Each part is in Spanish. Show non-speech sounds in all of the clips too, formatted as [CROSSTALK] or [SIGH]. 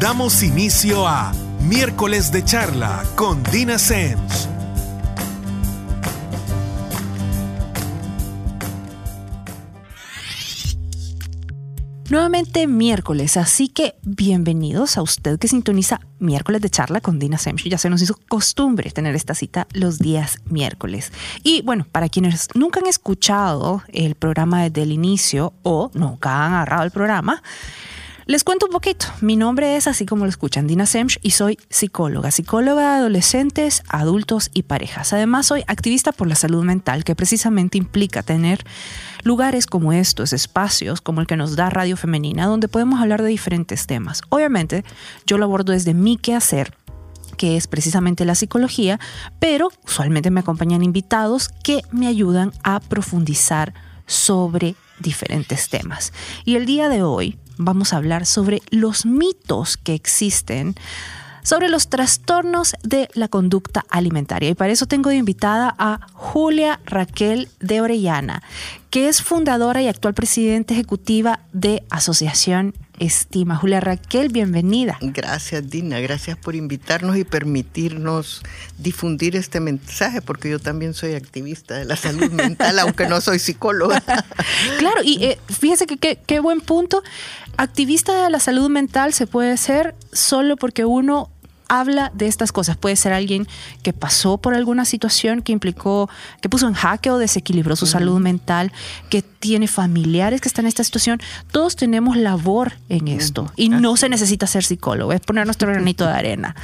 Damos inicio a Miércoles de Charla con Dina Sens. Nuevamente miércoles, así que bienvenidos a usted que sintoniza miércoles de charla con Dina Semch. Ya se nos hizo costumbre tener esta cita los días miércoles. Y bueno, para quienes nunca han escuchado el programa desde el inicio o nunca han agarrado el programa, les cuento un poquito. Mi nombre es, así como lo escuchan, Dina Semch y soy psicóloga, psicóloga de adolescentes, adultos y parejas. Además, soy activista por la salud mental, que precisamente implica tener lugares como estos, espacios como el que nos da Radio Femenina, donde podemos hablar de diferentes temas. Obviamente, yo lo abordo desde mi quehacer que es precisamente la psicología, pero usualmente me acompañan invitados que me ayudan a profundizar sobre diferentes temas. Y el día de hoy vamos a hablar sobre los mitos que existen sobre los trastornos de la conducta alimentaria. Y para eso tengo de invitada a Julia Raquel de Orellana, que es fundadora y actual presidenta ejecutiva de Asociación Estima. Julia Raquel, bienvenida. Gracias, Dina. Gracias por invitarnos y permitirnos difundir este mensaje, porque yo también soy activista de la salud [LAUGHS] mental, aunque no soy psicóloga. [LAUGHS] claro, y eh, fíjese que qué buen punto. Activista de la salud mental se puede ser solo porque uno habla de estas cosas. Puede ser alguien que pasó por alguna situación que implicó, que puso en jaque o desequilibró su salud mental, que tiene familiares que están en esta situación. Todos tenemos labor en esto y no se necesita ser psicólogo, es poner nuestro [LAUGHS] granito de arena.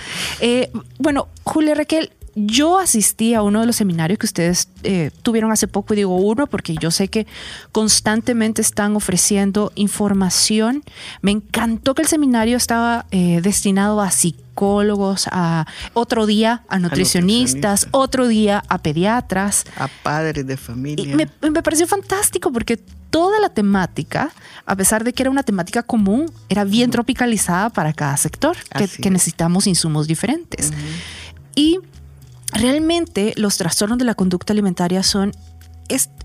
Eh, bueno, Julia Raquel, yo asistí a uno de los seminarios que ustedes eh, tuvieron hace poco, y digo uno porque yo sé que constantemente están ofreciendo información. Me encantó que el seminario estaba eh, destinado a psicólogos, a otro día a nutricionistas, otro día a pediatras. A padres de familia. Y me, pareció fantástico porque toda la temática, a pesar de que era una temática común, era bien tropicalizada para cada sector, que, necesitamos insumos diferentes. Y realmente los trastornos de la conducta alimentaria son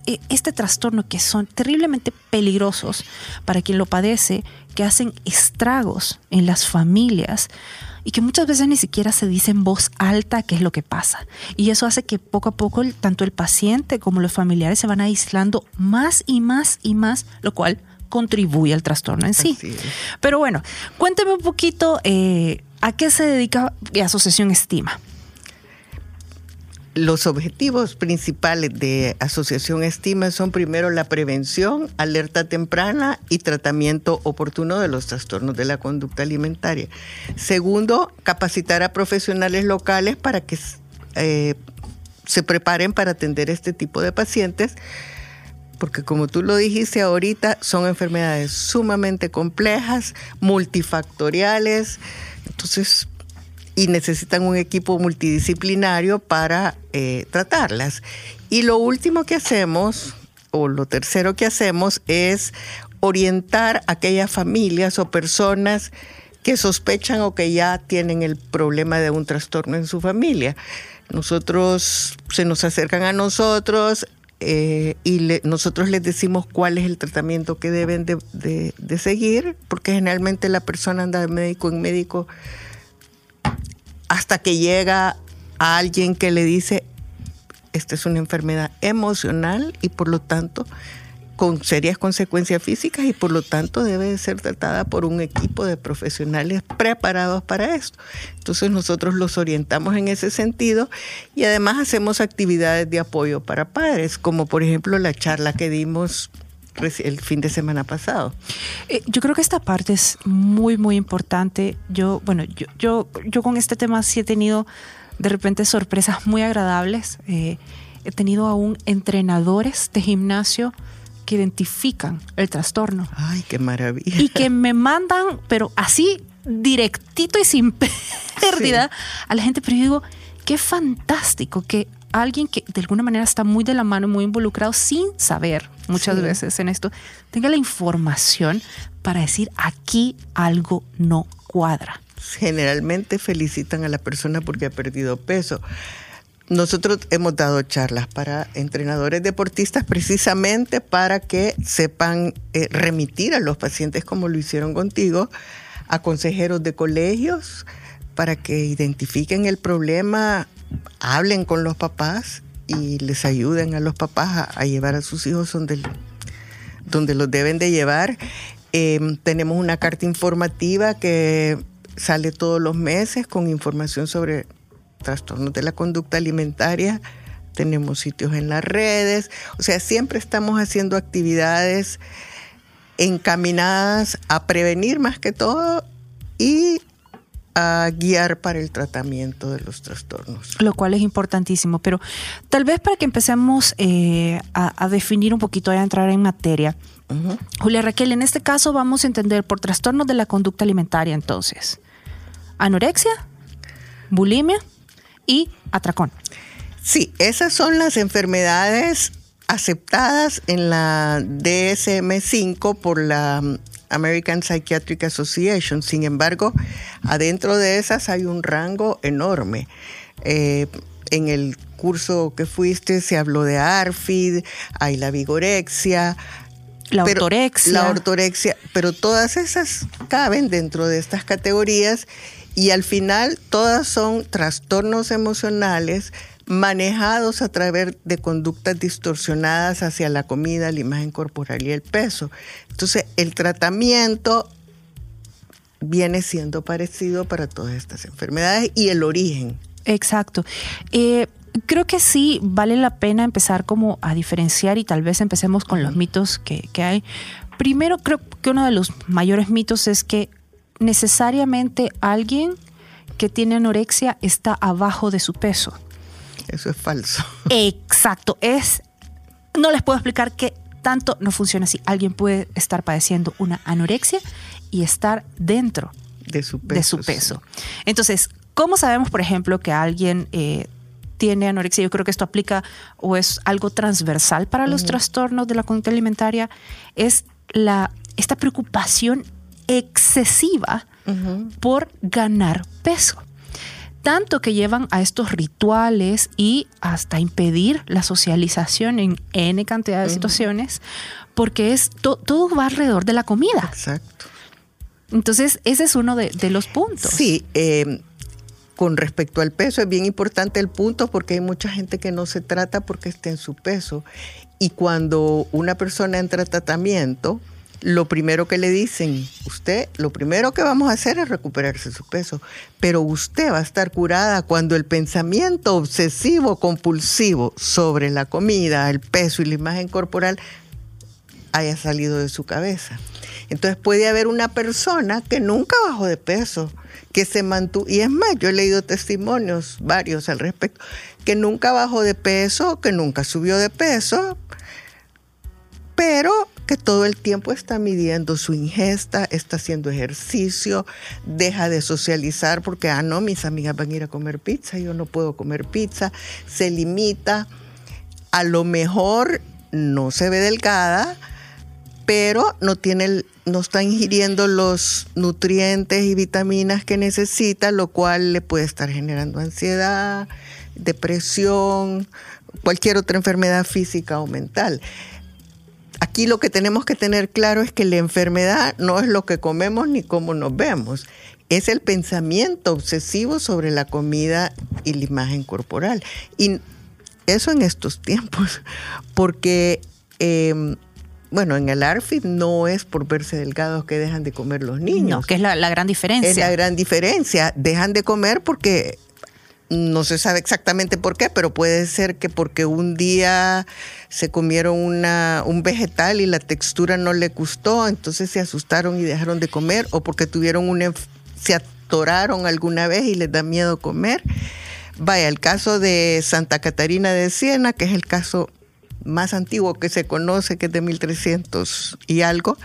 e, este, trastorno que son terriblemente peligrosos para quien lo padece, que hacen estragos en las familias y que muchas veces ni siquiera se dice en voz alta qué es lo que pasa. Y eso hace que poco a poco tanto el paciente como los familiares se van aislando más y más y más, lo cual contribuye al trastorno en sí. Pero bueno, cuénteme un poquito eh, a qué se dedica la Asociación Estima los objetivos principales de Asociación Estima son primero la prevención, alerta temprana y tratamiento oportuno de los trastornos de la conducta alimentaria. Segundo, capacitar a profesionales locales para que eh, se preparen para atender este tipo de pacientes, porque como tú lo dijiste ahorita, son enfermedades sumamente complejas, multifactoriales, entonces y necesitan un equipo multidisciplinario para eh, tratarlas. Y lo último que hacemos, o lo tercero que hacemos, es orientar a aquellas familias o personas que sospechan o que ya tienen el problema de un trastorno en su familia. Nosotros se nos acercan a nosotros eh, y nosotros les decimos cuál es el tratamiento que deben de, seguir, porque generalmente la persona anda de médico en médico hasta que llega a alguien que le dice, esta es una enfermedad emocional y por lo tanto con serias consecuencias físicas y por lo tanto debe ser tratada por un equipo de profesionales preparados para esto. Entonces nosotros los orientamos en ese sentido y además hacemos actividades de apoyo para padres, como por ejemplo la charla que dimos el fin de semana pasado. Eh, yo creo que esta parte es muy, muy importante. Yo, bueno, yo, yo, yo con este tema sí he tenido de repente sorpresas muy agradables. Eh, he tenido aún entrenadores de gimnasio que identifican el trastorno. Ay, qué maravilla. Y que me mandan, pero así directito y sin [LAUGHS] pérdida a la gente, pero yo digo, qué fantástico que alguien que de alguna manera está muy de la mano, muy involucrado, sin saber muchas veces en esto, tenga la información para decir aquí algo no cuadra. Generalmente felicitan a la persona porque ha perdido peso. Nosotros hemos dado charlas para entrenadores deportistas precisamente para que sepan eh, remitir a los pacientes como lo hicieron contigo a consejeros de colegios para que identifiquen el problema, hablen con los papás y les ayuden a los papás a, llevar a sus hijos donde, donde los deben de llevar. Em, tenemos una carta informativa que sale todos los meses con información sobre trastornos de la conducta alimentaria. Tenemos sitios en las redes, o sea, siempre estamos haciendo actividades encaminadas a prevenir más que todo y a guiar para el tratamiento de los trastornos. Lo cual es importantísimo, pero tal vez para que empecemos eh, a, definir un poquito, a entrar en materia. Julia Raquel, en este caso vamos a entender por trastornos de la conducta alimentaria entonces, anorexia, bulimia y atracón. Sí, esas son las enfermedades aceptadas en la DSM-5 por la American Psychiatric Association. Sin embargo, adentro de esas hay un rango enorme. Eh, en el curso que fuiste se habló de ARFID, hay la vigorexia, la ortorexia. La ortorexia, pero todas esas caben dentro de estas categorías y al final todas son trastornos emocionales manejados a través de conductas distorsionadas hacia la comida, la imagen corporal y el peso. Entonces, el tratamiento viene siendo parecido para todas estas enfermedades y el origen. Exacto. Eh, creo que sí vale la pena empezar como a diferenciar y tal vez empecemos con los mitos que, que hay. Primero, creo que uno de los mayores mitos es que necesariamente alguien que tiene anorexia está abajo de su peso. Eso es falso. Exacto, es no les puedo explicar que tanto no funciona así. Alguien puede estar padeciendo una anorexia y estar dentro de su peso. De su peso. Entonces, ¿cómo sabemos, por ejemplo, que alguien eh, tiene anorexia? Yo creo que esto aplica o es algo transversal para los trastornos de la conducta alimentaria. Es la, esta preocupación excesiva por ganar peso tanto que llevan a estos rituales y hasta impedir la socialización en N cantidad de situaciones, porque es todo va alrededor de la comida. Exacto. Entonces, ese es uno de, los puntos. Sí, em, con respecto al peso, es bien importante el punto porque hay mucha gente que no se trata porque está en su peso. Y cuando una persona entra a tratamiento, lo primero que le dicen, usted, lo primero que vamos a hacer es recuperarse su peso, pero usted va a estar curada cuando el pensamiento obsesivo compulsivo sobre la comida, el peso y la imagen corporal haya salido de su cabeza. Entonces puede haber una persona que nunca bajó de peso, que se mantuvo, y es más, yo he leído testimonios varios al respecto, que nunca bajó de peso, que nunca subió de peso, pero que todo el tiempo está midiendo su ingesta, está haciendo ejercicio, deja de socializar porque, ah, no, mis amigas van a ir a comer pizza, yo no puedo comer pizza, se limita, a lo mejor no se ve delgada, pero no tiene no está ingiriendo los nutrientes y vitaminas que necesita, lo cual le puede estar generando ansiedad, depresión, cualquier otra enfermedad física o mental. Aquí lo que tenemos que tener claro es que la enfermedad no es lo que comemos ni cómo nos vemos, es el pensamiento obsesivo sobre la comida y la imagen corporal. Y eso en estos tiempos, [LAUGHS] porque, em, bueno, en el ARFID no es por verse delgados que dejan de comer los niños. No, que es la, la gran diferencia. Es la gran diferencia. Dejan de comer porque no se sabe exactamente por qué, pero puede ser que porque un día se comieron un vegetal y la textura no le gustó, entonces se asustaron y dejaron de comer, o porque tuvieron una, se atoraron alguna vez y les da miedo comer. Vaya, el caso de Santa Catarina de Siena, que es el caso más antiguo que se conoce, que es de 1300 y algo,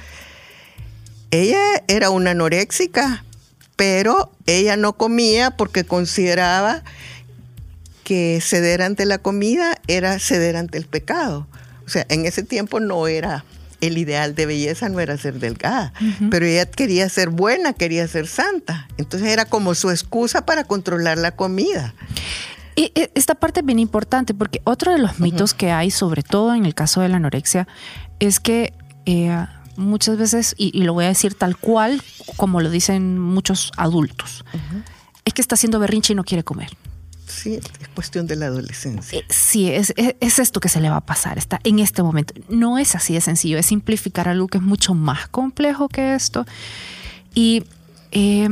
ella era una anoréxica, pero ella no comía porque consideraba que ceder ante la comida era ceder ante el pecado. O sea, en ese tiempo no era el ideal de belleza, no era ser delgada, pero ella quería ser buena, quería ser santa. Entonces era como su excusa para controlar la comida. Y esta parte es bien importante porque otro de los mitos que hay, sobre todo en el caso de la anorexia, es que eh, muchas veces, y, y lo voy a decir tal cual, como lo dicen muchos adultos, es que está haciendo berrinche y no quiere comer. Sí, es cuestión de la adolescencia. Eh, sí, es, es, es esto que se le va a pasar, está en este momento. No es así de sencillo, es simplificar algo que es mucho más complejo que esto. Y eh,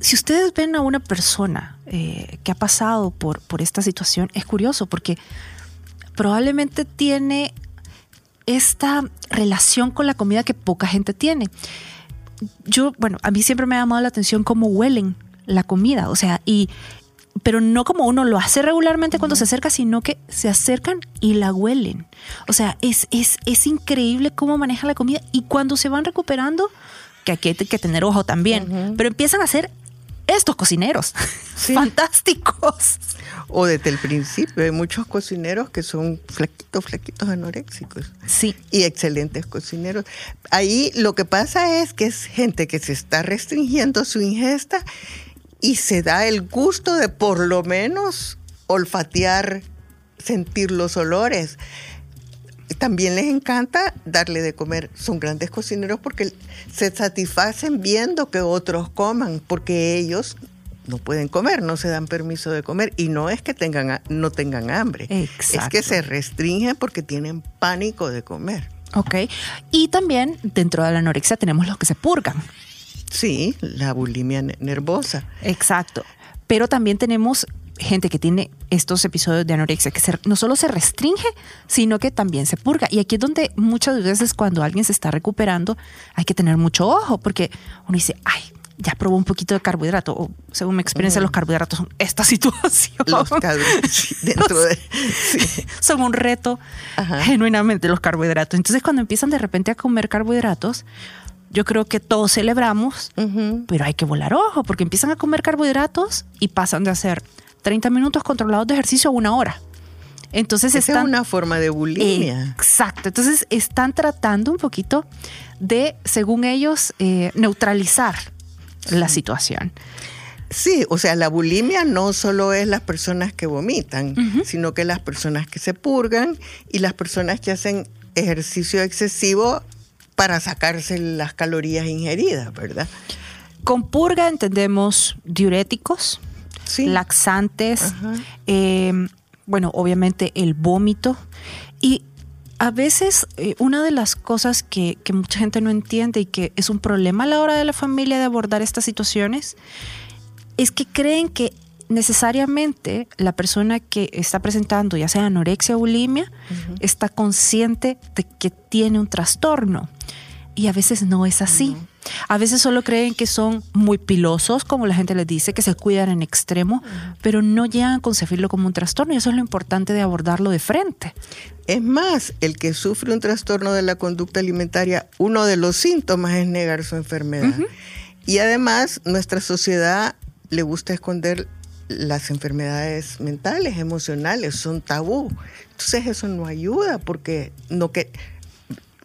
si ustedes ven a una persona eh, que ha pasado por, por esta situación, es curioso porque probablemente tiene esta relación con la comida que poca gente tiene. Yo, bueno, a mí siempre me ha llamado la atención cómo huelen la comida, o sea, y pero no como uno lo hace regularmente cuando se acerca, sino que se acercan y la huelen. O sea, es, es, es increíble cómo maneja la comida y cuando se van recuperando, que aquí hay que tener ojo también, uh -huh. pero empiezan a ser estos cocineros [LAUGHS] sí. fantásticos. O desde el principio, hay muchos cocineros que son flaquitos, flaquitos anoréxicos. Sí. Y excelentes cocineros. Ahí lo que pasa es que es gente que se está restringiendo su ingesta y se da el gusto de por lo menos olfatear, sentir los olores. También les encanta darle de comer. Son grandes cocineros porque se satisfacen viendo que otros coman, porque ellos no pueden comer, no se dan permiso de comer. Y no es que tengan, no tengan hambre, Exacto. es que se restringen porque tienen pánico de comer. Ok. Y también dentro de la anorexia tenemos los que se purgan. Sí, la bulimia nervosa. Exacto. Pero también tenemos gente que tiene estos episodios de anorexia que se, no solo se restringe, sino que también se purga. Y aquí es donde muchas veces cuando alguien se está recuperando hay que tener mucho ojo porque uno dice, ay, ya probó un poquito de carbohidrato. O según mi experiencia, mm. los carbohidratos son esta [LAUGHS] situación. Los [LAUGHS] dentro de, sí. [LAUGHS] son un reto Ajá. genuinamente los carbohidratos. Entonces, cuando empiezan de repente a comer carbohidratos, yo creo que todos celebramos, uh -huh. pero hay que volar ojo porque empiezan a comer carbohidratos y pasan de hacer 30 minutos controlados de ejercicio a una hora. Entonces Esa están, es una forma de bulimia. Exacto. Entonces están tratando un poquito de, según ellos, eh, neutralizar sí. la situación. Sí, o sea, la bulimia no solo es las personas que vomitan, uh -huh. sino que las personas que se purgan y las personas que hacen ejercicio excesivo para sacarse las calorías ingeridas, ¿verdad? Con purga entendemos diuréticos, sí. laxantes, eh, bueno, obviamente el vómito y a veces eh, una de las cosas que, que, mucha gente no entiende y que es un problema a la hora de la familia de abordar estas situaciones es que creen que necesariamente la persona que está presentando, ya sea anorexia o bulimia, uh -huh. está consciente de que tiene un trastorno. Y a veces no es así. Uh -huh. A veces solo creen que son muy pilosos, como la gente les dice, que se cuidan en extremo, pero no llegan a concebirlo como un trastorno. Y eso es lo importante de abordarlo de frente. Es más, el que sufre un trastorno de la conducta alimentaria, uno de los síntomas es negar su enfermedad. Y además, nuestra sociedad le gusta esconder las enfermedades mentales, emocionales, son tabú. Entonces eso no ayuda porque no que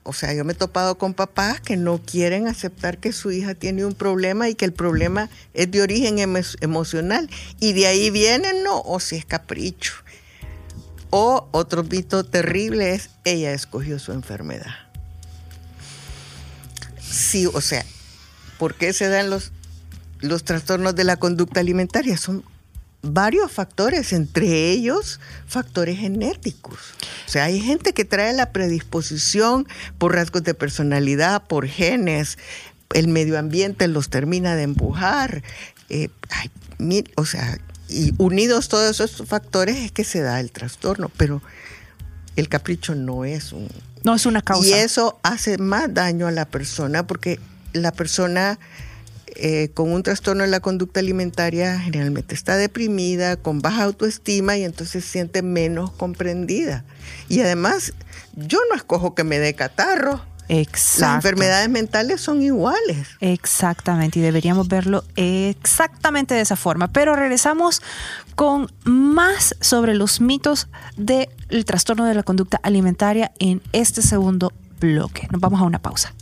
o sea, yo me he topado con papás que no quieren aceptar que su hija tiene un problema y que el problema es de origen emo emocional y de ahí viene, no, o si es capricho. O otro mito terrible es ella escogió su enfermedad. Sí, o sea, ¿por qué se dan los, los trastornos de la conducta alimentaria? Son varios factores, entre ellos factores genéticos. O sea, hay gente que trae la predisposición por rasgos de personalidad, por genes, el medio ambiente los termina de empujar. Eh, mil, o sea, y unidos todos esos factores es que se da el trastorno, pero el capricho no es un... No es una causa. Y eso hace más daño a la persona porque la persona eh, con un trastorno de la conducta alimentaria generalmente está deprimida, con baja autoestima y entonces se siente menos comprendida. Y además, yo no escojo que me dé catarro. Exacto. Las enfermedades mentales son iguales. Exactamente, y deberíamos verlo exactamente de esa forma. Pero regresamos con más sobre los mitos del trastorno de la conducta alimentaria en este segundo bloque. Nos vamos a una pausa.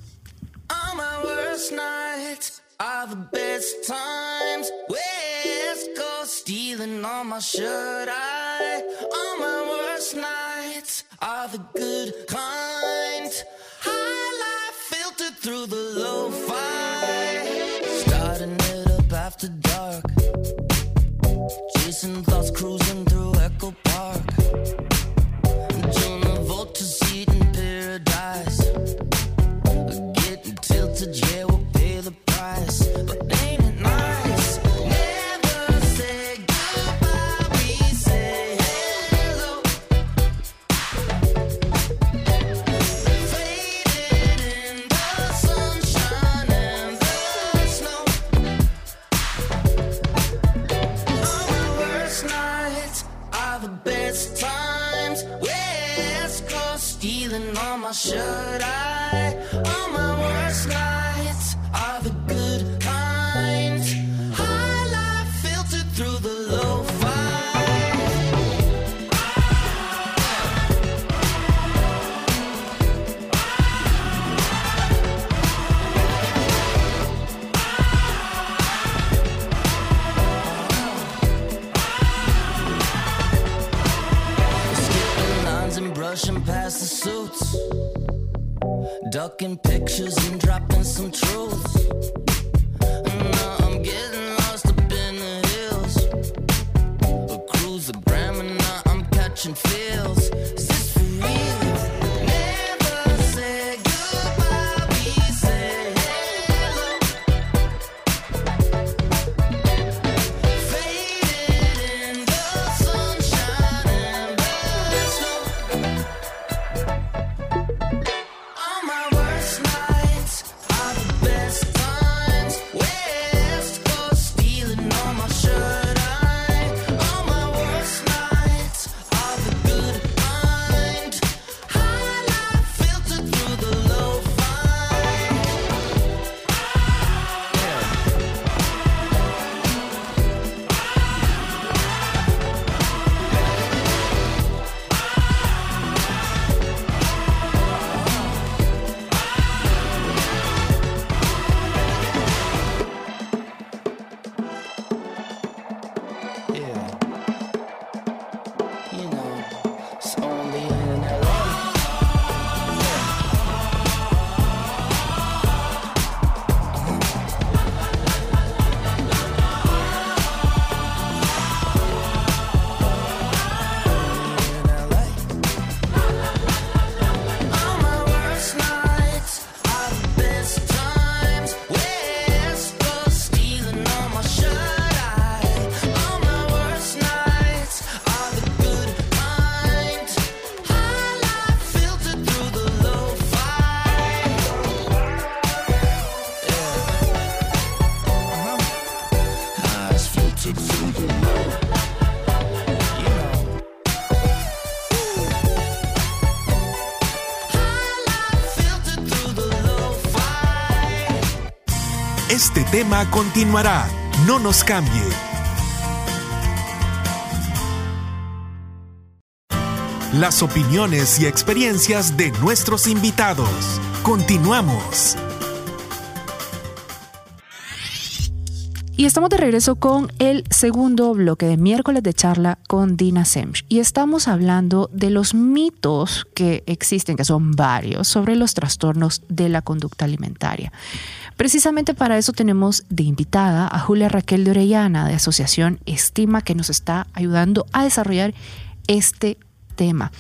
Are the best times. West Coast stealing on my shirt. I, all my worst nights are the good kind. High life filtered through the lo-fi. Starting it up after dark. Chasing thoughts cruising through something on my should I? On my worst night. Ducking pictures and dropping some truths. Now I'm getting Continuará. No nos cambie. Las opiniones y experiencias de nuestros invitados. Continuamos. Y estamos de regreso con el segundo bloque de miércoles de charla con Dina Semch. Y estamos hablando de los mitos que existen, que son varios, sobre los trastornos de la conducta alimentaria. Precisamente para eso tenemos de invitada a Julia Raquel de Orellana de Asociación Estima, que nos está ayudando a desarrollar este tema.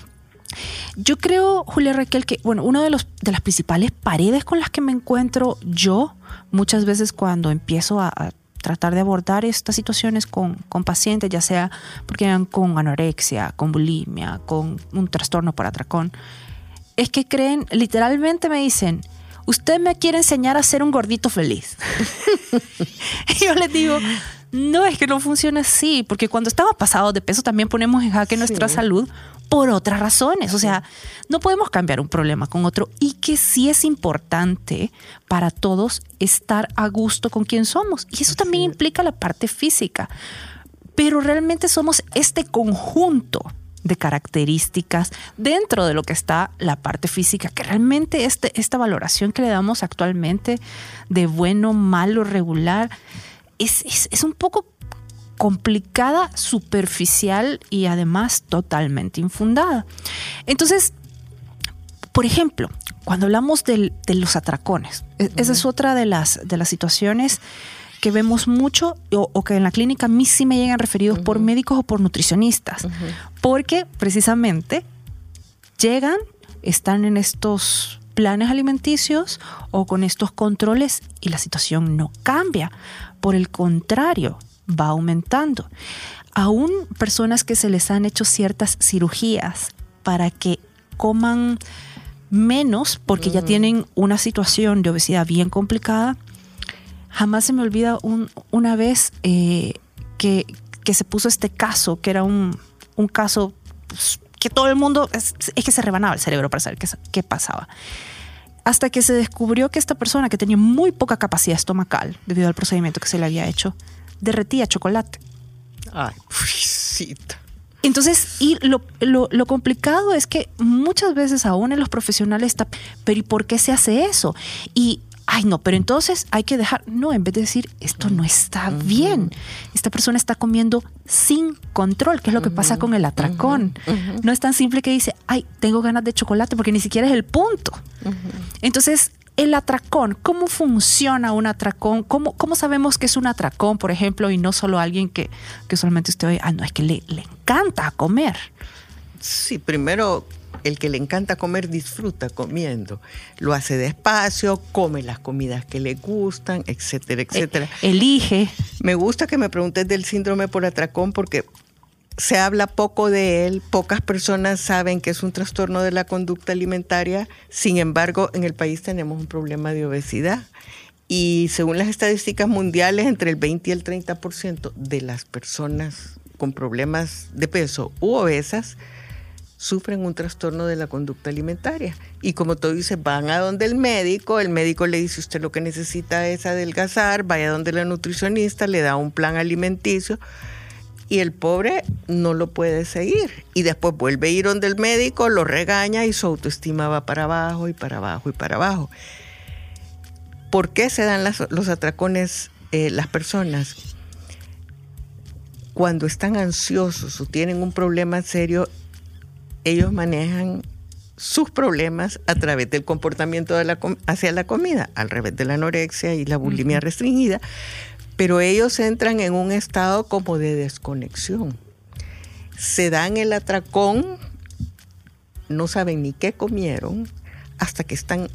Yo creo, Julia Raquel, que bueno, una de, los, de las principales paredes con las que me encuentro yo muchas veces cuando empiezo a, tratar de abordar estas situaciones con, con pacientes, ya sea porque vengan con anorexia, con bulimia, con un trastorno por atracón, es que creen, literalmente me dicen, usted me quiere enseñar a ser un gordito feliz. y [LAUGHS] yo les digo, no, es que no funciona así, porque cuando estamos pasados de peso también ponemos en jaque nuestra salud por otras razones. O sea, no podemos cambiar un problema con otro y que sí es importante para todos estar a gusto con quien somos. Y eso también implica la parte física. Pero realmente somos este conjunto de características dentro de lo que está la parte física, que realmente este, esta valoración que le damos actualmente de bueno, malo, regular, es, es, es un poco complicada, superficial y además totalmente infundada. Entonces, por ejemplo, cuando hablamos del- de los atracones, e- esa es otra de las, de las situaciones que vemos mucho o, o que en la clínica a mí sí me llegan referidos por médicos o por nutricionistas, porque precisamente llegan, están en estos planes alimenticios o con estos controles y la situación no cambia. Por el contrario, va aumentando. Aún personas que se les han hecho ciertas cirugías para que coman menos porque ya tienen una situación de obesidad bien complicada, jamás se me olvida un- una vez eh, que, que se puso este caso, que era un, un caso pues, que todo el mundo, es, es que se rebanaba el cerebro para saber qué, qué pasaba. Hasta que se descubrió que esta persona, que tenía muy poca capacidad estomacal debido al procedimiento que se le había hecho, derretía chocolate. Ay, pobrecita. Entonces, y lo, lo- lo complicado es que muchas veces aún en los profesionales está, pero ¿y por qué se hace eso? Y, ay no, pero entonces hay que dejar, no, en vez de decir, esto no está bien, esta persona está comiendo sin control, que es lo que pasa con el atracón. No es tan simple que dice, ay, tengo ganas de chocolate, porque ni siquiera es el punto. Entonces, el atracón, ¿cómo funciona un atracón? ¿Cómo, cómo sabemos que es un atracón, por ejemplo, y no solo alguien que, que solamente usted oye, ah, no, es que le, le encanta comer? Sí, primero, el que le encanta comer disfruta comiendo. Lo hace despacio, come las comidas que le gustan, etcétera, etcétera. Eh, elige. Me gusta que me preguntes del síndrome por atracón porque se habla poco de él, pocas personas saben que es un trastorno de la conducta alimentaria, sin embargo en el país tenemos un problema de obesidad y según las estadísticas mundiales entre el 20 y el 30% de las personas con problemas de peso u obesas sufren un trastorno de la conducta alimentaria. Y como tú dices, van a donde el médico, el médico le dice usted lo que necesita es adelgazar, vaya donde la nutricionista, le da un plan alimenticio y el pobre no lo puede seguir. Y después vuelve a ir donde el médico, lo regaña y su autoestima va para abajo y para abajo y para abajo. ¿Por qué se dan los atracones eh, las personas? Cuando están ansiosos o tienen un problema serio, ellos manejan sus problemas a través del comportamiento de la com- hacia la comida, al revés de la anorexia y la bulimia restringida, pero ellos entran en un estado como de desconexión. Se dan el atracón, no saben ni qué comieron, hasta que están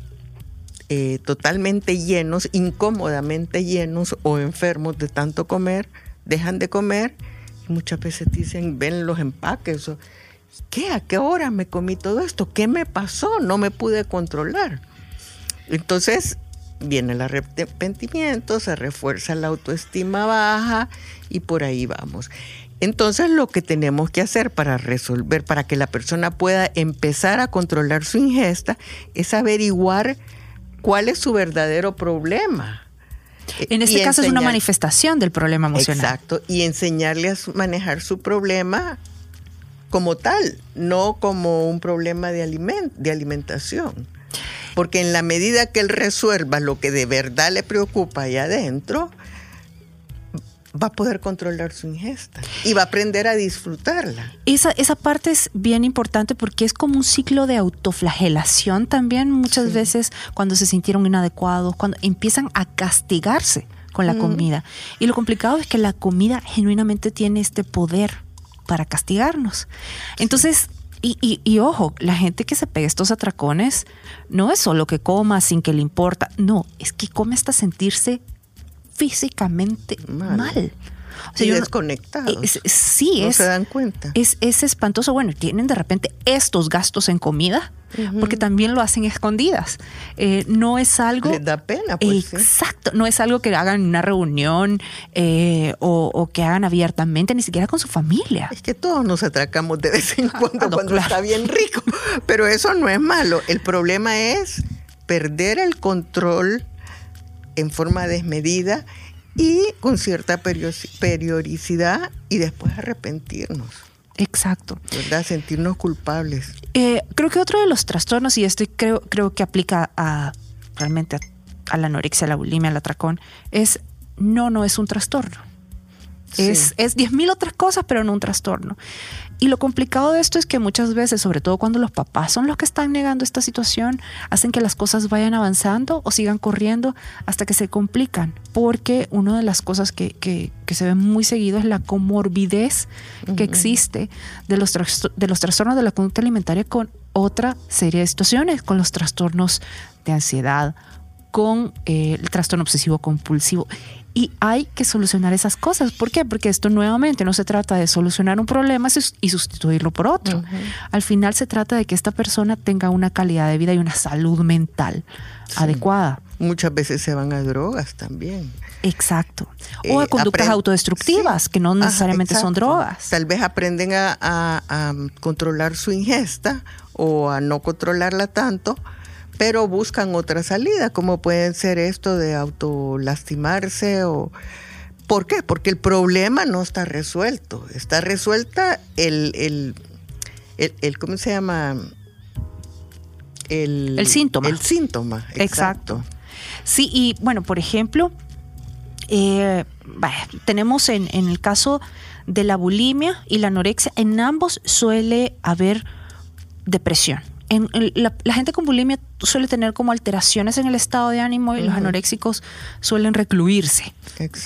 eh, totalmente llenos, incómodamente llenos o enfermos de tanto comer, dejan de comer y muchas veces dicen, ven los empaques, o, ¿qué? ¿A qué hora me comí todo esto? ¿Qué me pasó? No me pude controlar. Entonces viene el arrepentimiento, se refuerza la autoestima baja y por ahí vamos. Entonces lo que tenemos que hacer para resolver, para que la persona pueda empezar a controlar su ingesta, es averiguar cuál es su verdadero problema. En este caso es una manifestación del problema emocional. Exacto, y enseñarle a manejar su problema como tal, no como un problema de, alimen- de alimentación. Porque en la medida que él resuelva lo que de verdad le preocupa allá adentro, va a poder controlar su ingesta y va a aprender a disfrutarla. Esa, esa parte es bien importante porque es como un ciclo de autoflagelación también muchas veces cuando se sintieron inadecuados, cuando empiezan a castigarse con la comida. Y lo complicado es que la comida genuinamente tiene este poder para castigarnos. Entonces, y, y- y ojo, la gente que se pega estos atracones no es solo que coma sin que le importa, no, es que come hasta sentirse físicamente Mal. mal. O sea, y yo no- desconectados. es- sí, no es, se dan cuenta. es, es espantoso. Bueno, tienen de repente estos gastos en comida, porque también lo hacen escondidas. Eh, no es algo... Les da pena, pues. sí. Exacto, no es algo que hagan en una reunión eh, o, o que hagan abiertamente, ni siquiera con su familia. Es que todos nos atracamos de vez en [LAUGHS] cuando no, cuando claro. está bien rico, pero eso no es malo. El problema es perder el control en forma desmedida y con cierta periodicidad y después arrepentirnos, Exacto. ¿verdad? Sentirnos culpables. Eh, creo que otro de los trastornos, y esto creo, creo que aplica a realmente a, a la anorexia, a la bulimia, al atracón, es no, no es un trastorno. Es, es 10.000 otras cosas, pero no un trastorno. Y lo complicado de esto es que muchas veces, sobre todo cuando los papás son los que están negando esta situación, hacen que las cosas vayan avanzando o sigan corriendo hasta que se complican. Porque una de las cosas que, que, que se ve muy seguido es la comorbidez que existe de los, de los trastornos de la conducta alimentaria con otra serie de situaciones, con los trastornos de ansiedad, con eh, el trastorno obsesivo compulsivo. Y hay que solucionar esas cosas. ¿Por qué? Porque esto nuevamente no se trata de solucionar un problema y sustituirlo por otro. Al final se trata de que esta persona tenga una calidad de vida y una salud mental adecuada. Muchas veces se van a drogas también. Exacto. O a eh, conductas autodestructivas, que no necesariamente son drogas. Tal vez aprenden a controlar su ingesta o a no controlarla tanto pero buscan otra salida, como pueden ser esto de autolastimarse o... ¿Por qué? Porque el problema no está resuelto. Está resuelta el, el, el, ¿cómo se llama? El, síntoma. El síntoma, exacto. Sí, y bueno, por ejemplo, eh, tenemos en, en el caso de la bulimia y la anorexia, en ambos suele haber depresión la, gente con bulimia suele tener como alteraciones en el estado de ánimo y los anoréxicos suelen recluirse.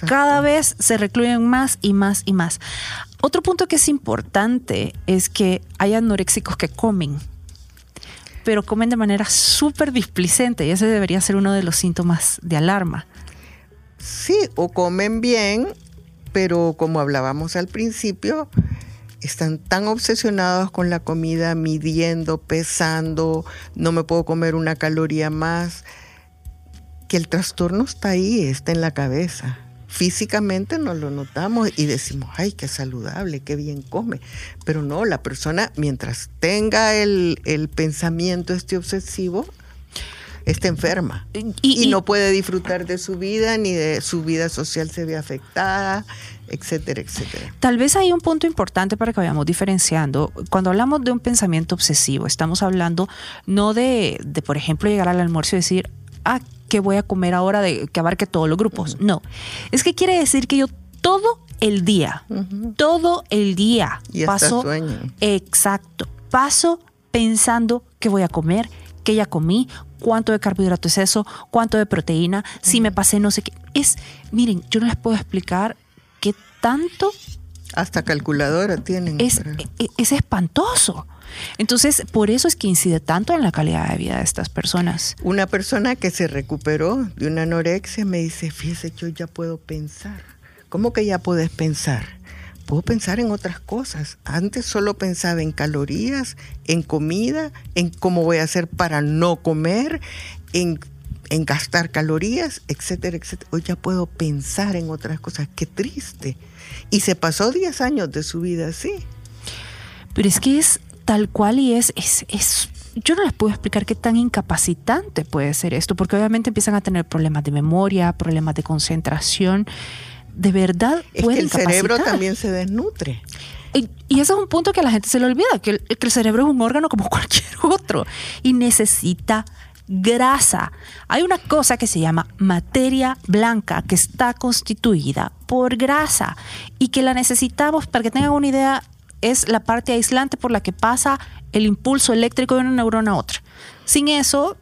Cada vez se recluyen más y más y más. Otro punto que es importante es que hay anoréxicos que comen, pero comen de manera súper displicente y ese debería ser uno de los síntomas de alarma. Sí, o comen bien, pero como hablábamos al principio, están tan obsesionados con la comida, midiendo, pesando, no me puedo comer una caloría más, que el trastorno está ahí, está en la cabeza. Físicamente no lo notamos y decimos, ay, qué saludable, qué bien come. Pero no, la persona, mientras tenga el, pensamiento este obsesivo, está enferma y, no puede disfrutar de su vida, ni de su vida social se ve afectada, etcétera, etcétera. Tal vez hay un punto importante para que vayamos diferenciando. Cuando hablamos de un pensamiento obsesivo, estamos hablando no de, de por ejemplo, llegar al almuerzo y decir, ah, ¿qué voy a comer ahora de que abarque todos los grupos? No, es que quiere decir que yo todo el día, todo el día y paso, sueño. exacto, paso pensando qué voy a comer, qué ya comí, cuánto de carbohidrato es eso, cuánto de proteína, si me pasé no sé qué. Es, miren, yo no les puedo explicar qué tanto... Hasta calculadora tienen. Es, e, es, espantoso. Entonces, por eso es que incide tanto en la calidad de vida de estas personas. Una persona que se recuperó de una anorexia me dice, fíjese, yo ya puedo pensar. ¿Cómo que ya puedes pensar? Puedo pensar en otras cosas. Antes solo pensaba en calorías, en comida, en cómo voy a hacer para no comer, en en gastar calorías, etcétera, etcétera. Hoy ya puedo pensar en otras cosas. Qué triste. Y se pasó 10 años de su vida así. Pero es que es tal cual y es, es, es yo no les puedo explicar qué tan incapacitante puede ser esto, porque obviamente empiezan a tener problemas de memoria, problemas de concentración. De verdad, es que el cerebro también se desnutre. Y, y, ese es un punto que a la gente se le olvida, que que el cerebro es un órgano como [LAUGHS] cualquier otro y necesita grasa. Hay una cosa que se llama materia blanca que está constituida por grasa y que la necesitamos, para que tengan una idea, es la parte aislante por la que pasa el impulso eléctrico de una neurona a otra. Sin eso,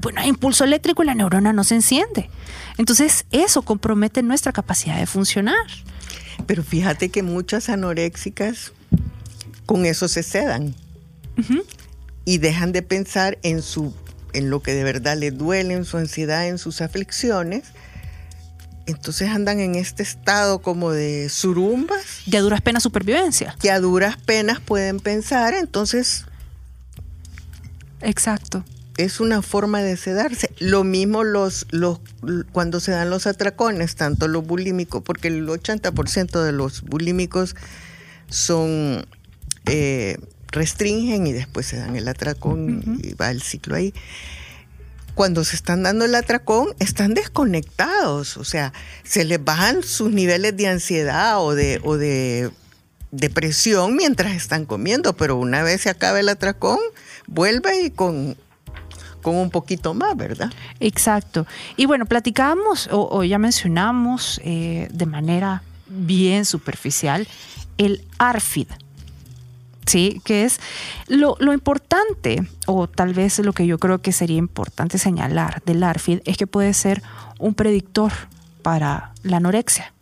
bueno, hay impulso eléctrico y la neurona no se enciende. Entonces, eso compromete nuestra capacidad de funcionar. Pero fíjate que muchas anoréxicas con eso se sedan y dejan de pensar en su en lo que de verdad les duele, en su ansiedad, en sus aflicciones, entonces andan en este estado como de surumbas. De a duras penas supervivencia. Que a duras penas pueden pensar, entonces... Exacto. Es una forma de sedarse. Lo mismo los, los, cuando se dan los atracones, tanto los bulímicos, porque el 80% de los bulímicos son eh, restringen y después se dan el atracón y va el ciclo ahí. Cuando se están dando el atracón, están desconectados, o sea, se les bajan sus niveles de ansiedad o de, o de depresión mientras están comiendo, pero una vez se acaba el atracón, vuelve y con, con un poquito más, ¿verdad? Exacto. Y bueno, platicamos o, ya mencionamos eh, de manera bien superficial, el ARFID. ¿Sí? Que es lo, lo, importante, o tal vez lo que yo creo que sería importante señalar del ARFID, es que puede ser un predictor para la anorexia.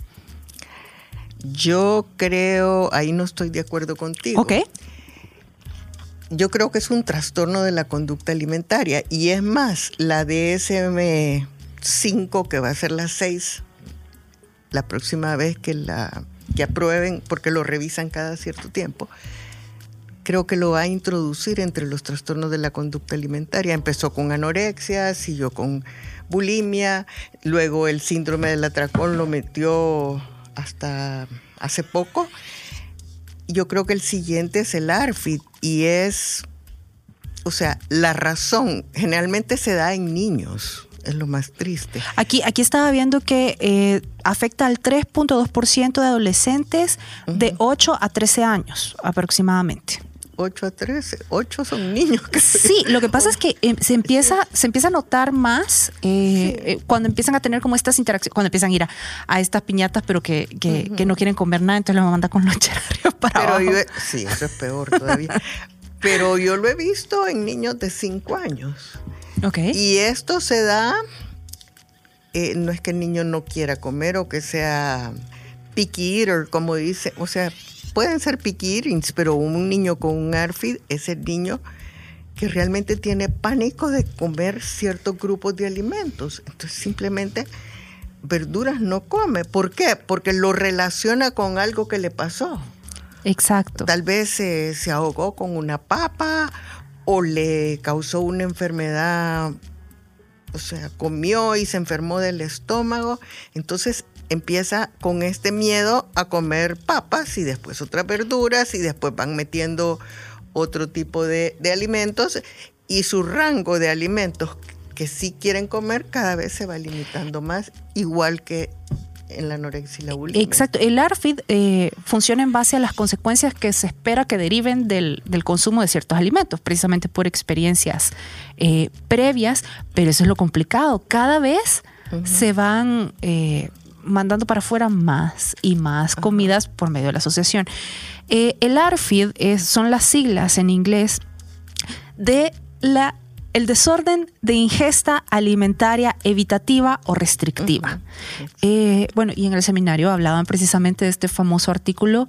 Yo creo, ahí no estoy de acuerdo contigo. Ok. Yo creo que es un trastorno de la conducta alimentaria y es más, la DSM5, que va a ser la 6, la próxima vez que la que aprueben, porque lo revisan cada cierto tiempo, creo que lo va a introducir entre los trastornos de la conducta alimentaria. Empezó con anorexia, siguió con bulimia, luego el síndrome del atracón lo metió hasta hace poco. Yo creo que el siguiente es el ARFID y es, o sea, la razón generalmente se da en niños. Es lo más triste. Aquí, aquí estaba viendo que eh, afecta al 3.2% de adolescentes de 8 a 13 años aproximadamente. 8 a 13. 8 son niños. Sí, lo que pasa es que eh, se empieza, se empieza a notar más eh, eh, cuando empiezan a tener como estas interacciones, cuando empiezan a ir a, estas piñatas, pero que, que, que, no quieren comer nada, entonces los manda con los [LAUGHS] para pero abajo. sí, eso es peor todavía. [LAUGHS] pero yo lo he visto en niños de 5 años. Ok. Y esto se da, no es que el niño no quiera comer o que sea picky eater, como dice, o sea, pueden ser picky pero un niño con un ARFID es el niño que realmente tiene pánico de comer ciertos grupos de alimentos. Entonces simplemente verduras no come. ¿Por qué? Porque lo relaciona con algo que le pasó. Exacto. Tal vez se ahogó con una papa o le causó una enfermedad, o sea, comió y se enfermó del estómago. Entonces empieza con este miedo a comer papas y después otras verduras y después van metiendo otro tipo de, alimentos y su rango de alimentos que sí quieren comer cada vez se va limitando más, igual que en la anorexia y la bulimia. Exacto. El ARFID eh, funciona en base a las consecuencias que se espera que deriven del, consumo de ciertos alimentos, precisamente por experiencias eh, previas, pero eso es lo complicado. Cada vez se van eh, mandando para afuera más y más comidas por medio de la asociación. Eh, el ARFID son las siglas en inglés de la el desorden de ingesta alimentaria evitativa o restrictiva. Eh, bueno, y en el seminario hablaban precisamente de este famoso artículo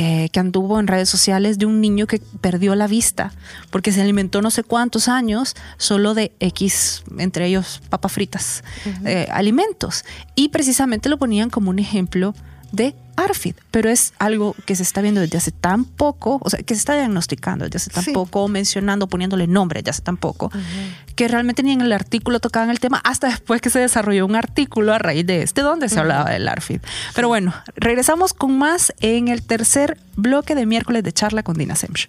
eh, que anduvo en redes sociales de un niño que perdió la vista porque se alimentó no sé cuántos años solo de X, entre ellos papas fritas, eh, alimentos. Y precisamente lo ponían como un ejemplo de ARFID, pero es algo que se está viendo desde hace tan poco, o sea, que se está diagnosticando desde hace tan poco, mencionando, poniéndole nombre desde hace tan poco, que realmente ni en el artículo tocaban el tema hasta después que se desarrolló un artículo a raíz de este donde se hablaba del ARFID. Pero bueno, regresamos con más en el tercer bloque de miércoles de charla con Dina Semch.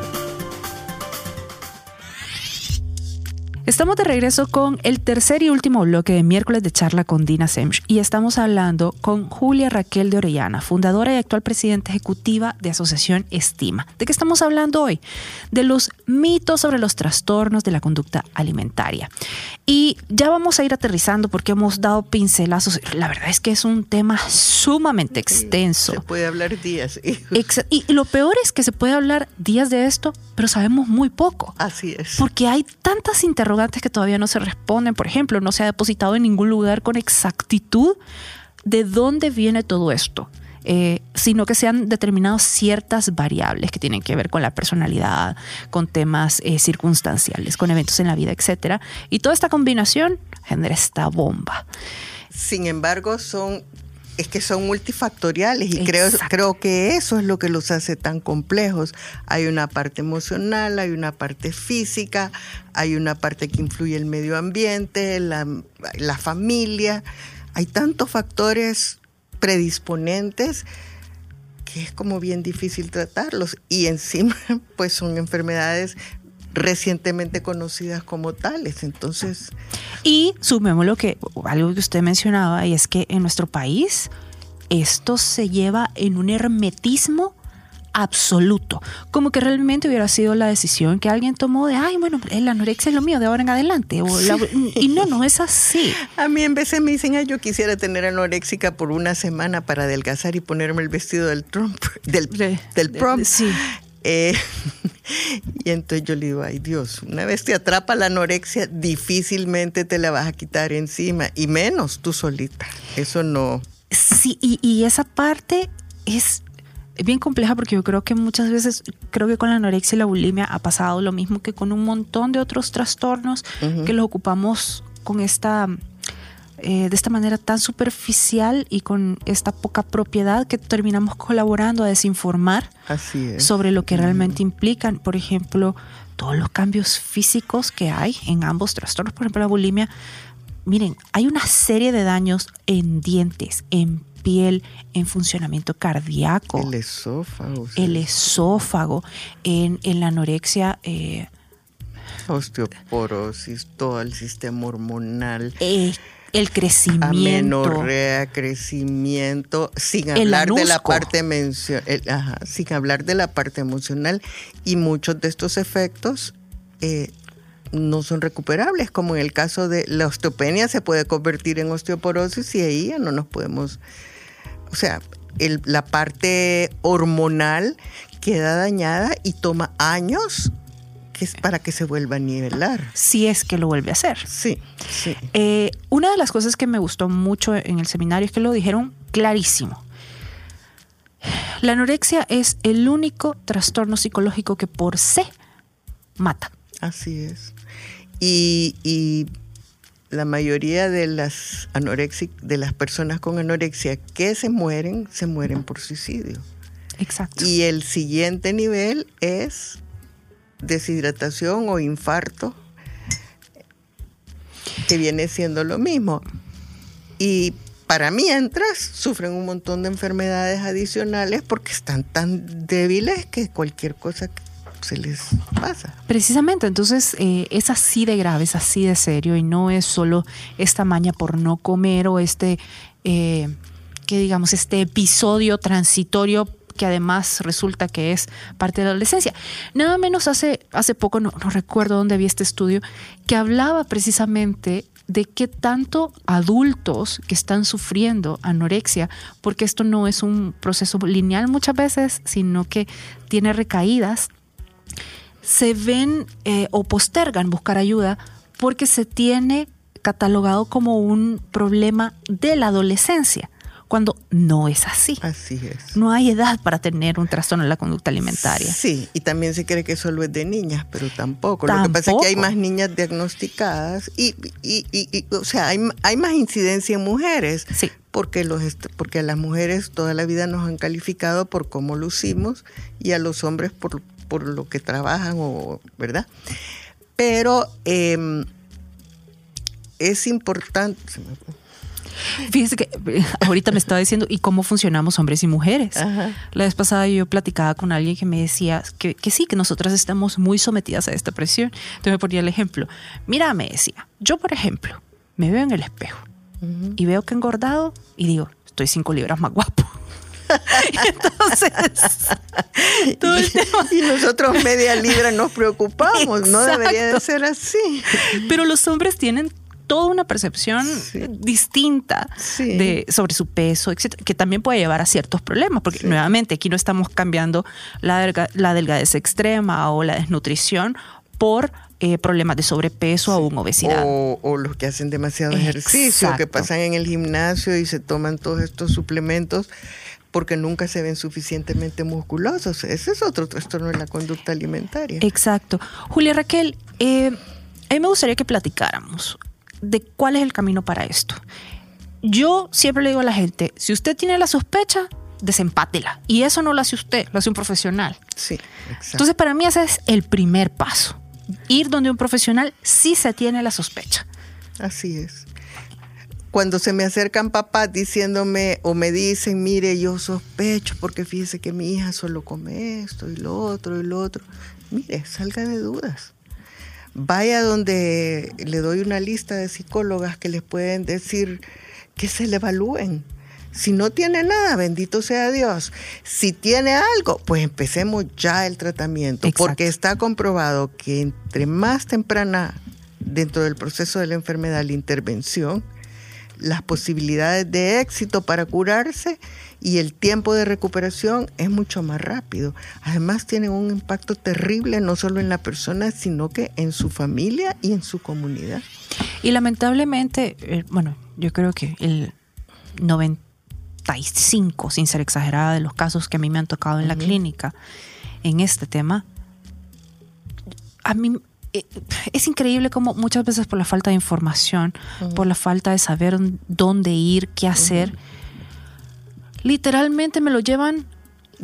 Estamos de regreso con el tercer y último bloque de miércoles de charla con Dina Semch y estamos hablando con Julia Raquel de Orellana, fundadora y actual presidenta ejecutiva de Asociación Estima. ¿De qué estamos hablando hoy? De los mitos sobre los trastornos de la conducta alimentaria. Y ya vamos a ir aterrizando porque hemos dado pincelazos. La verdad es que es un tema sumamente extenso. Se puede hablar días. Y lo peor es que se puede hablar días de esto, pero sabemos muy poco. Así es. Porque hay tantas interrogantes que todavía no se responden. Por ejemplo, no se ha depositado en ningún lugar con exactitud de dónde viene todo esto. eh, sino que se han determinado ciertas variables que tienen que ver con la personalidad, con temas eh, circunstanciales, con eventos en la vida, etcétera. Y toda esta combinación genera esta bomba. Sin embargo, son es que son multifactoriales y creo, creo que eso es lo que los hace tan complejos. Hay una parte emocional, hay una parte física, hay una parte que influye el medio ambiente, la, la familia. Hay tantos factores predisponentes que es como bien difícil tratarlos y encima [LAUGHS] pues son enfermedades recientemente conocidas como tales. Entonces, Y sumémoslo que algo que usted mencionaba, y es que en nuestro país esto se lleva en un hermetismo absoluto, como que realmente hubiera sido la decisión que alguien tomó de, ay, bueno, la anorexia es lo mío de ahora en adelante. O la- y no, no es así. A mí en vez de me dicen, "Ay, yo quisiera tener anoréxica por una semana para adelgazar y ponerme el vestido del Trump, [LAUGHS] del, De- del de- prom. sí. Eh, [LAUGHS] y entonces yo le digo, ay Dios, una vez te atrapa la anorexia, difícilmente te la vas a quitar encima, y menos tú solita. Eso no. Sí, y, y esa parte es bien compleja porque yo creo que muchas veces, creo que con la anorexia y la bulimia ha pasado lo mismo que con un montón de otros trastornos que los ocupamos con esta, eh, de esta manera tan superficial y con esta poca propiedad que terminamos colaborando a desinformar Así sobre lo que realmente implican. Por ejemplo, todos los cambios físicos que hay en ambos trastornos. Por ejemplo, la bulimia. Miren, hay una serie de daños en dientes, en piel, en funcionamiento cardíaco, El esófago. sí. el esófago, en, en la anorexia. eh, Osteoporosis, todo el sistema hormonal. eh, el crecimiento. Amenorrea, crecimiento, sin hablar de la parte el- ajá, sin hablar de la parte emocional y muchos de estos efectos eh, no son recuperables, como en el caso de la osteopenia se puede convertir en osteoporosis y ahí ya no nos podemos, o sea, el- la parte hormonal queda dañada y toma años que es para que se vuelva a nivelar. Si es que lo vuelve a hacer. Sí, sí. Eh, una de las cosas que me gustó mucho en el seminario es que lo dijeron clarísimo. La anorexia es el único trastorno psicológico que por sí mata. Así es. Y, y la mayoría de las anorexic, de las personas con anorexia que se mueren, se mueren por suicidio. Exacto. Y el siguiente nivel es deshidratación o infarto, que viene siendo lo mismo. Y para mientras sufren un montón de enfermedades adicionales porque están tan débiles que cualquier cosa se les pasa. Precisamente, entonces eh, es así de grave, es así de serio y no es solo esta maña por no comer o este, eh, que digamos, este episodio transitorio que además resulta que es parte de la adolescencia. Nada menos hace, hace poco, no, recuerdo dónde vi este estudio, que hablaba precisamente de qué tanto adultos que están sufriendo anorexia, porque esto no es un proceso lineal muchas veces, sino que tiene recaídas, se ven eh, o postergan buscar ayuda porque se tiene catalogado como un problema de la adolescencia, cuando no es así. Así es. No hay edad para tener un trastorno de la conducta alimentaria. Sí, y también se cree que solo es de niñas, pero tampoco. Lo que pasa es que hay más niñas diagnosticadas y, y- y- y, o sea, hay, hay más incidencia en mujeres. Sí. Porque, los, porque a las mujeres toda la vida nos han calificado por cómo lucimos y a los hombres por, por lo que trabajan, o, ¿verdad? Pero em, es importante. Fíjese que eh, ahorita me estaba diciendo, ¿y cómo funcionamos hombres y mujeres? Ajá. La vez pasada yo platicaba con alguien que me decía que, que sí, que nosotras estamos muy sometidas a esta presión. Entonces me ponía el ejemplo. Mira, me decía, yo por ejemplo, me veo en el espejo y veo que he engordado y digo, estoy cinco libras más guapo. [LAUGHS] Entonces, todo el tema- Y nosotros media libra nos preocupamos, no debería de Exacto. ser así. Pero los hombres tienen toda una percepción Sí. distinta Sí. de, sobre su peso, etcétera, que también puede llevar a ciertos problemas, porque Sí. nuevamente aquí no estamos cambiando la, delga- la delgadez extrema o la desnutrición por eh, problemas de sobrepeso o una obesidad. O, o los que hacen demasiado ejercicio, que pasan en el gimnasio y se toman todos estos suplementos porque nunca se ven suficientemente musculosos. Ese es otro trastorno de la conducta alimentaria. Exacto. Julia Raquel, eh, a mí me gustaría que platicáramos de cuál es el camino para esto. Yo siempre le digo a la gente, si usted tiene la sospecha, desempátela. Y eso no lo hace usted, lo hace un profesional. Sí, exacto. Entonces, para mí ese es el primer paso. Ir donde un profesional sí se tiene la sospecha. Así es. Cuando se me acercan papás diciéndome o me dicen, mire, yo sospecho porque fíjese que mi hija solo come esto y lo otro y lo otro. Mire, salga de dudas. Vaya donde le doy una lista de psicólogas que les pueden decir que se le evalúen. Si no tiene nada, bendito sea Dios. Si tiene algo, pues empecemos ya el tratamiento, Exacto. porque está comprobado que entre más temprana dentro del proceso de la enfermedad la intervención, las posibilidades de éxito para curarse y el tiempo de recuperación es mucho más rápido. Además tienen un impacto terrible no solo en la persona, sino que en su familia y en su comunidad. Y lamentablemente, eh, bueno, yo creo que el 95, sin ser exagerada, de los casos que a mí me han tocado en la clínica en este tema, a mí eh, es increíble como muchas veces por la falta de información, por la falta de saber dónde ir, qué hacer, literalmente me lo llevan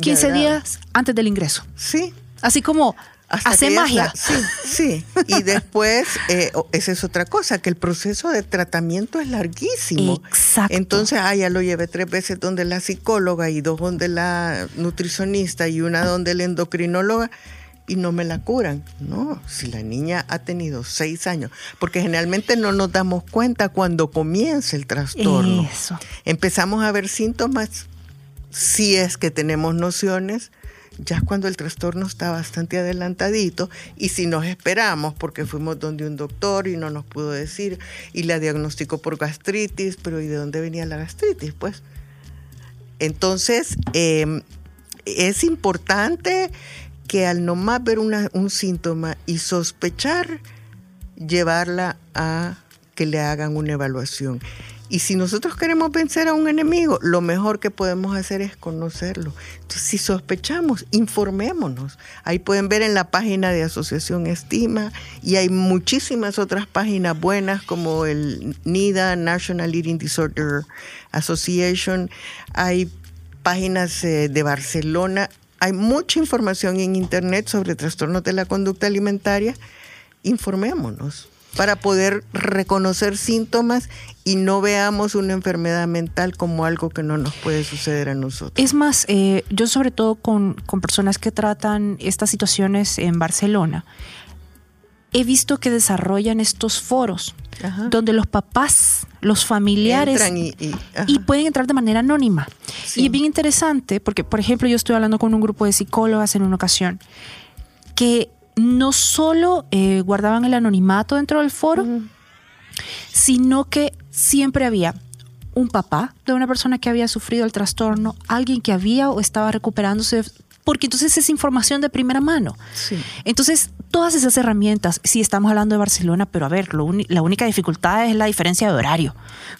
15 Ya, ya. días antes del ingreso. Sí. Así como Hasta hace magia. está- Sí, sí. [LAUGHS] Y después, eh, esa es otra cosa, que el proceso de tratamiento es larguísimo. Exacto. Entonces, ah, ya lo llevé tres veces donde la psicóloga y dos donde la nutricionista y una donde la endocrinóloga y no me la curan. No, si la niña ha tenido seis años, porque generalmente no nos damos cuenta cuando comienza el trastorno. Eso. Empezamos a ver síntomas, si es que tenemos nociones, ya cuando el trastorno está bastante adelantadito y si nos esperamos porque fuimos donde un doctor y no nos pudo decir y la diagnosticó por gastritis, pero ¿y de dónde venía la gastritis? Pues entonces eh, es importante que al nomás ver un síntoma y sospechar, llevarla a que le hagan una evaluación. Y si nosotros queremos vencer a un enemigo, lo mejor que podemos hacer es conocerlo. Entonces, si sospechamos, informémonos. Ahí pueden ver en la página de Asociación Estima y hay muchísimas otras páginas buenas como el NIDA, National Eating Disorder Association. Hay páginas eh, de Barcelona. Hay mucha información en Internet sobre trastornos de la conducta alimentaria. Informémonos para poder reconocer síntomas y no veamos una enfermedad mental como algo que no nos puede suceder a nosotros. Es más, eh, yo sobre todo con, con personas que tratan estas situaciones en Barcelona, he visto que desarrollan estos foros Ajá. donde los papás, los familiares, y pueden entrar de manera anónima. Sí. Y es bien interesante porque, por ejemplo, yo estoy hablando con un grupo de psicólogas en una ocasión que no solo eh, guardaban el anonimato dentro del foro, sino que siempre había un papá de una persona que había sufrido el trastorno, alguien que había o estaba recuperándose, porque entonces es información de primera mano. Sí. Entonces, todas esas herramientas, sí estamos hablando de Barcelona, pero a ver, lo la única dificultad es la diferencia de horario,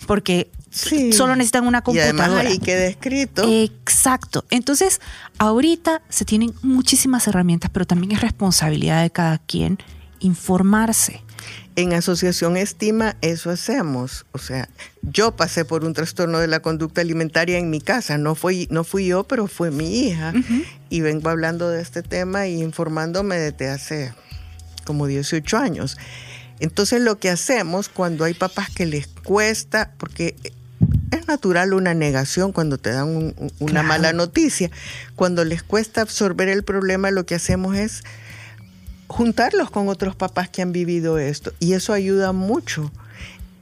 porque Sí. solo necesitan una Y computadora. además ahí queda escrito. Exacto. Entonces, ahorita se tienen muchísimas herramientas, pero también es responsabilidad de cada quien informarse. En Asociación Estima eso hacemos. O sea, yo pasé por un trastorno de la conducta alimentaria en mi casa. No fui, no fui yo, pero fue mi hija. Y vengo hablando de este tema y informándome desde hace como 18 años. Entonces lo que hacemos cuando hay papás que les cuesta, porque es natural una negación cuando te dan un- un- una Claro. mala noticia, cuando les cuesta absorber el problema, lo que hacemos es juntarlos con otros papás que han vivido esto y eso ayuda mucho.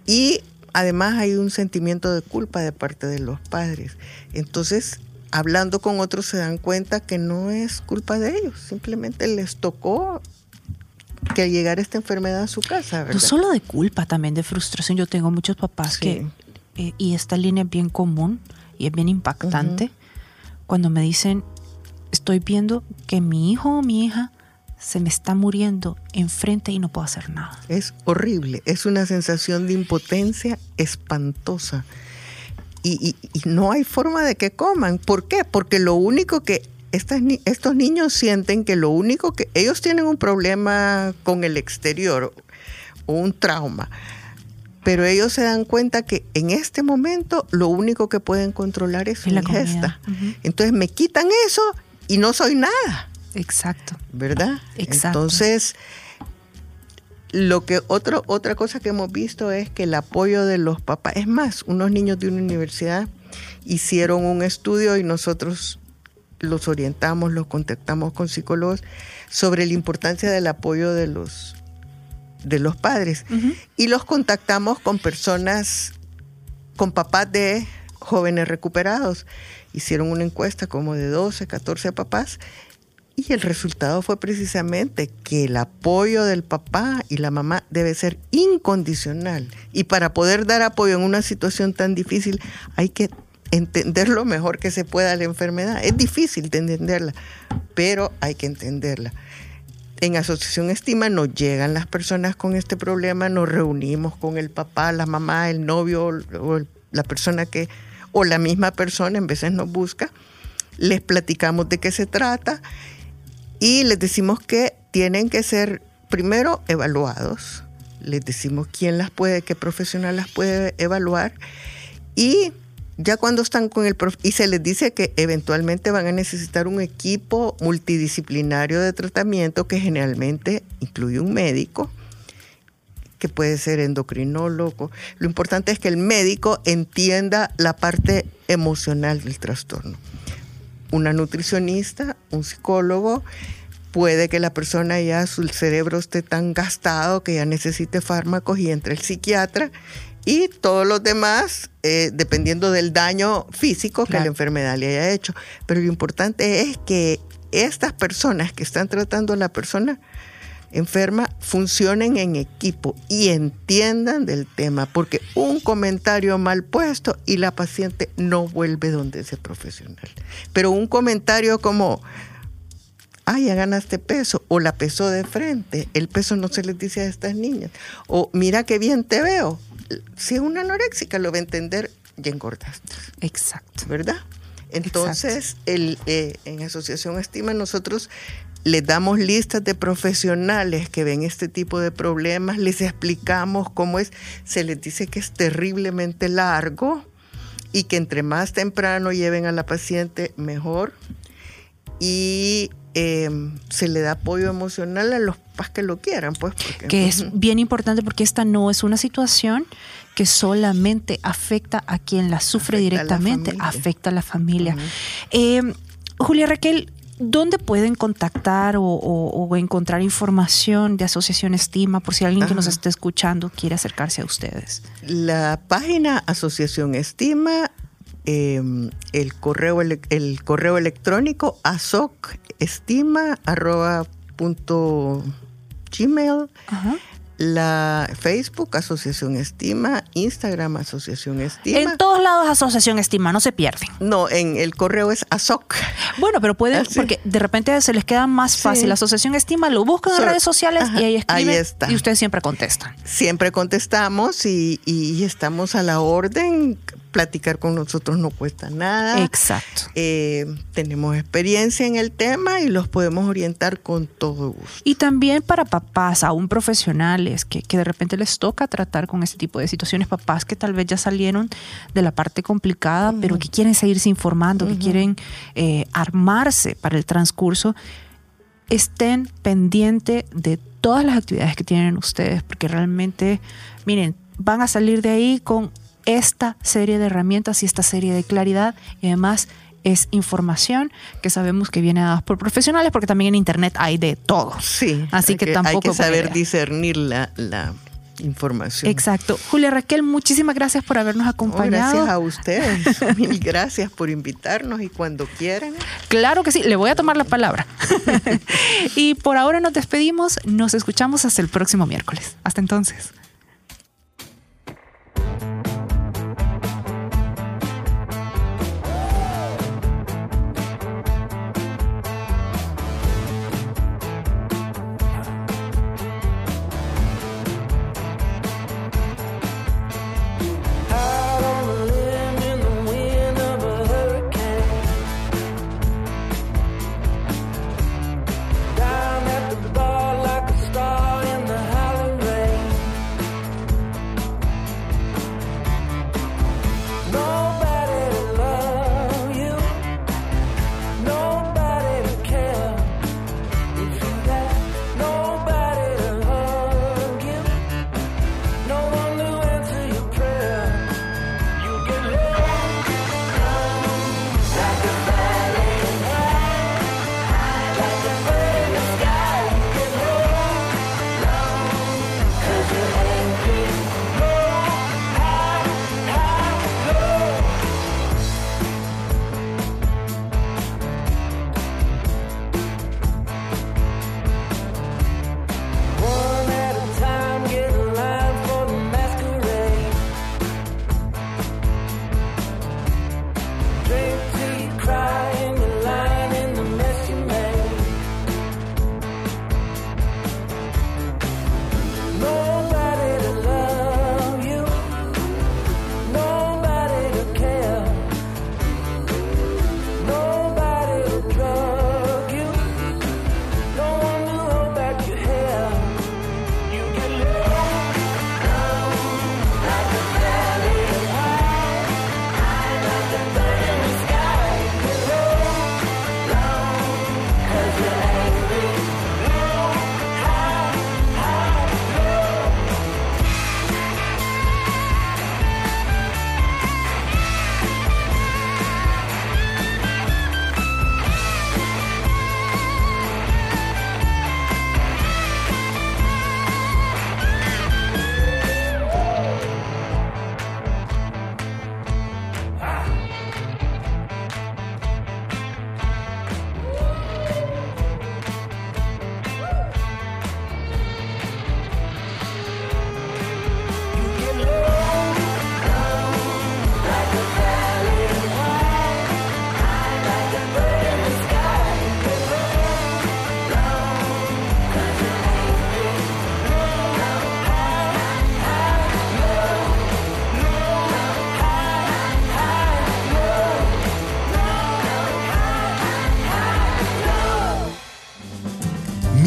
Y además hay un sentimiento de culpa de parte de los padres. Entonces, hablando con otros se dan cuenta que no es culpa de ellos, simplemente les tocó que llegara esta enfermedad a su casa. No ¿verdad? solo de culpa, también de frustración. Yo tengo muchos papás Sí. que, eh, y esta línea es bien común y es bien impactante, cuando me dicen, estoy viendo que mi hijo o mi hija se me está muriendo enfrente y no puedo hacer nada. Es horrible, es una sensación de impotencia espantosa. Y, y- y no hay forma de que coman. ¿Por qué? Porque lo único que estas estos niños sienten que lo único que ellos tienen un problema con el exterior o un trauma, pero ellos se dan cuenta que en este momento lo único que pueden controlar es su Es la ingesta. Entonces me quitan eso y no soy nada. Exacto. ¿verdad? Exacto. Entonces, lo que otro, otra cosa que hemos visto es que el apoyo de los papás, es más, unos niños de una universidad hicieron un estudio y nosotros los orientamos, los contactamos con psicólogos sobre la importancia del apoyo de los de los padres y los contactamos con personas con papás de jóvenes recuperados. Hicieron una encuesta como de 12, 14 papás y el resultado fue precisamente que el apoyo del papá y la mamá debe ser incondicional. Y para poder dar apoyo en una situación tan difícil hay que entender lo mejor que se pueda la enfermedad. Es difícil de entenderla, pero hay que entenderla. En Asociación Estima nos llegan las personas con este problema, nos reunimos con el papá, la mamá, el novio o la persona que, o la misma persona, en veces nos busca, les platicamos de qué se trata y les decimos que tienen que ser primero evaluados, les decimos quién las puede, qué profesional las puede evaluar y ya cuando están con el prof y se les dice que eventualmente van a necesitar un equipo multidisciplinario de tratamiento que generalmente incluye un médico, que puede ser endocrinólogo. Lo importante es que el médico entienda la parte emocional del trastorno. Una nutricionista, un psicólogo, puede que la persona ya su cerebro esté tan gastado que ya necesite fármacos y entre el psiquiatra y todos los demás, eh, dependiendo del daño físico que la enfermedad le haya hecho. Pero lo importante es que estas personas que están tratando a la persona enferma funcionen en equipo y entiendan del tema, porque un comentario mal puesto y la paciente no vuelve donde ese profesional. Pero un comentario como, ay, ya ganaste peso, o la pesó de frente, el peso no se les dice a estas niñas, o mira qué bien te veo. Si es una anoréxica, lo va a entender, ya engordaste. Exacto. ¿verdad? Entonces, el, eh, en Asociación Estima nosotros les damos listas de profesionales que ven este tipo de problemas, les explicamos cómo es, se les dice que es terriblemente largo y que entre más temprano lleven a la paciente mejor y eh, se le da apoyo emocional a los papás que lo quieran, pues. Porque, que es bien importante porque esta no es una situación que solamente afecta a quien la sufre Afecta a la directamente, afecta a la familia. Eh, Julia Raquel, ¿dónde pueden contactar o, o- o encontrar información de Asociación Estima por si alguien que nos esté escuchando quiere acercarse a ustedes? La página Asociación Estima, eh, el, correo, el correo electrónico asocestima arroba punto gmail, Ajá. La Facebook Asociación Estima, Instagram Asociación Estima. En todos lados Asociación Estima, no se pierden. no, en el correo es asoc. Bueno, pero pueden, Ah, porque de repente se les queda más fácil. Asociación Estima lo buscan en redes sociales Ajá, y ahí ahí escriben está. y ustedes siempre contestan. Siempre contestamos y, y estamos a la orden. Platicar con nosotros no cuesta nada. Exacto. Eh, tenemos experiencia en el tema y los podemos orientar con todo gusto. Y también para papás, aún profesionales, que, que de repente les toca tratar con este tipo de situaciones, papás que tal vez ya salieron de la parte complicada, pero que quieren seguirse informando, que quieren eh, armarse para el transcurso. estén pendiente de todas las actividades que tienen ustedes, porque realmente, miren, van a salir de ahí con esta serie de herramientas y esta serie de claridad y además es información que sabemos que viene dada por profesionales porque también en internet hay de todo. Sí. Así que, tampoco hay que saber discernir la, la información. Exacto. Julia Raquel, muchísimas gracias por habernos acompañado. gracias a ustedes. [LAUGHS] Mil gracias por invitarnos y cuando quieran. Claro que sí, le voy a tomar la palabra. [LAUGHS] y por ahora nos despedimos, nos escuchamos hasta el próximo miércoles. Hasta entonces.